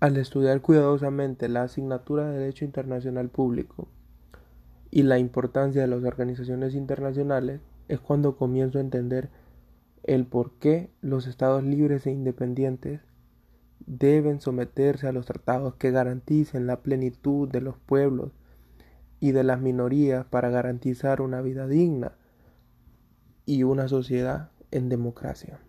Al estudiar cuidadosamente la asignatura de Derecho Internacional Público y la importancia de las organizaciones internacionales, es cuando comienzo a entender el por qué los estados libres e independientes deben someterse a los tratados que garanticen la plenitud de los pueblos y de las minorías para garantizar una vida digna y una sociedad en democracia.